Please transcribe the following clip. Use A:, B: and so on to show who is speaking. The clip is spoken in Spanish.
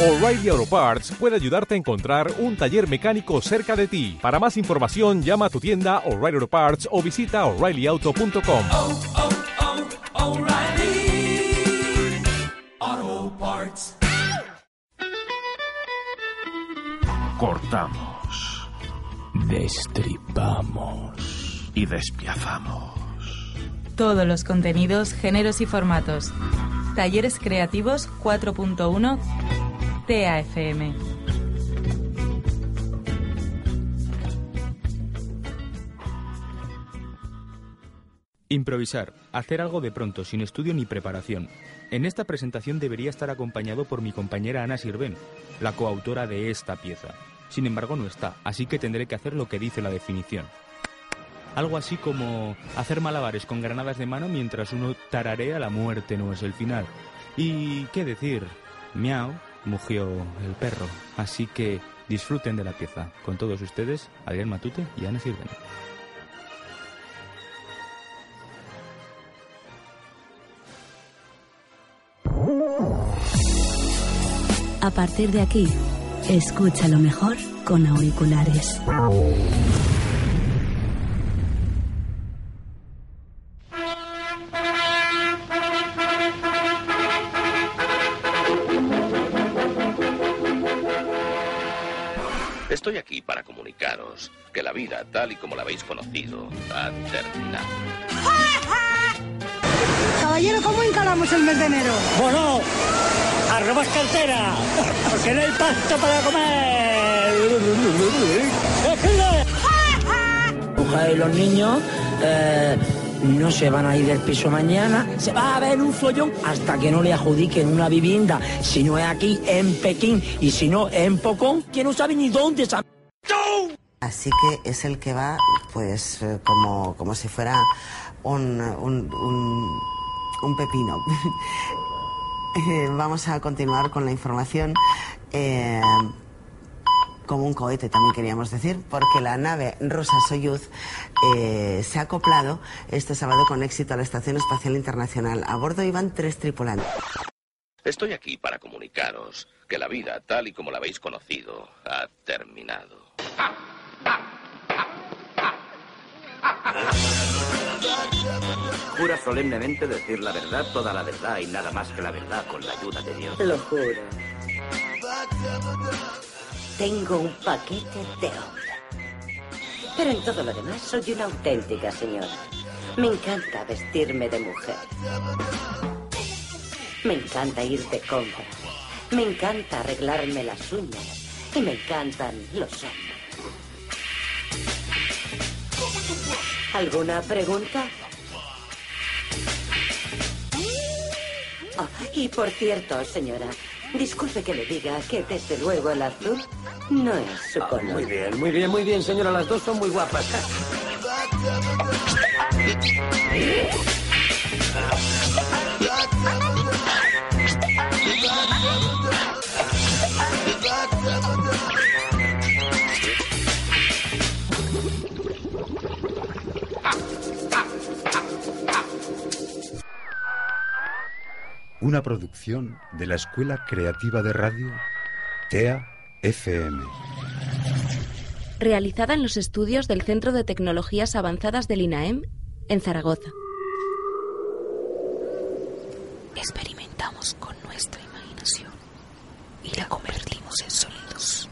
A: O'Reilly Auto Parts puede ayudarte a encontrar un taller mecánico cerca de ti. Para más información, llama a tu tienda O'Reilly Auto Parts o visita oreillyauto.com.
B: oh, oh, Parts.
C: Cortamos
D: Destripamos.
C: y despiazamos.
E: Todos los contenidos, géneros y formatos. Talleres Creativos 4.1 TAFM.
F: Improvisar, hacer algo de pronto, sin estudio ni preparación. En esta presentación debería estar acompañado por mi compañera Ana Sirven, la coautora de esta pieza. Sin embargo, no está, así que tendré que hacer lo que dice la definición. Algo así como hacer malabares con granadas de mano mientras uno tararea la muerte no es el final. Y qué decir, miau, mugió el perro. Así que disfruten de la pieza. Con todos ustedes, Adrián Matute y Ana Sirven.
G: A partir de aquí, escucha lo mejor con auriculares.
H: Estoy aquí para comunicaros que la vida, tal y como la habéis conocido, ha terminado.
I: Caballero, ¿cómo encaramos el mes de enero?
J: Bueno, arrobas cartera, porque no hay pasta para comer. Mujer y los niños eh, no se van a ir del piso mañana. Se va a ver un follón hasta que no le adjudiquen una vivienda. Si no es aquí, en Pekín. Y si no, en Pocón, que no sabe ni dónde está.
K: Así que es el que va, pues, eh, como, como si fuera un, un pepino. Eh, Vamos a continuar con la información. eh, como un cohete también queríamos decir, porque la nave rusa Soyuz eh, se ha acoplado este sábado con éxito a la Estación Espacial Internacional. A bordo iban tres tripulantes.
H: Estoy aquí para comunicaros que la vida, tal y como la habéis conocido, ha terminado.
L: Jura solemnemente decir la verdad, toda la verdad y nada más que la verdad con la ayuda de Dios.
M: Lo juro. Tengo un paquete de hombre. Pero en todo lo demás soy una auténtica señora. Me encanta vestirme de mujer. Me encanta ir de compras. Me encanta arreglarme las uñas. Y me encantan los hombres. ¿Alguna pregunta? Ah, y por cierto, señora, disculpe que le diga que desde luego el azul no es su color.
L: Muy bien, muy bien, muy bien, señora. Las dos son muy guapas.
N: una producción de la Escuela Creativa de Radio, TEA FM.
O: Realizada en los estudios del Centro de Tecnologías Avanzadas del INAEM, en Zaragoza. Experimentamos con nuestra imaginación y la convertimos en sonidos.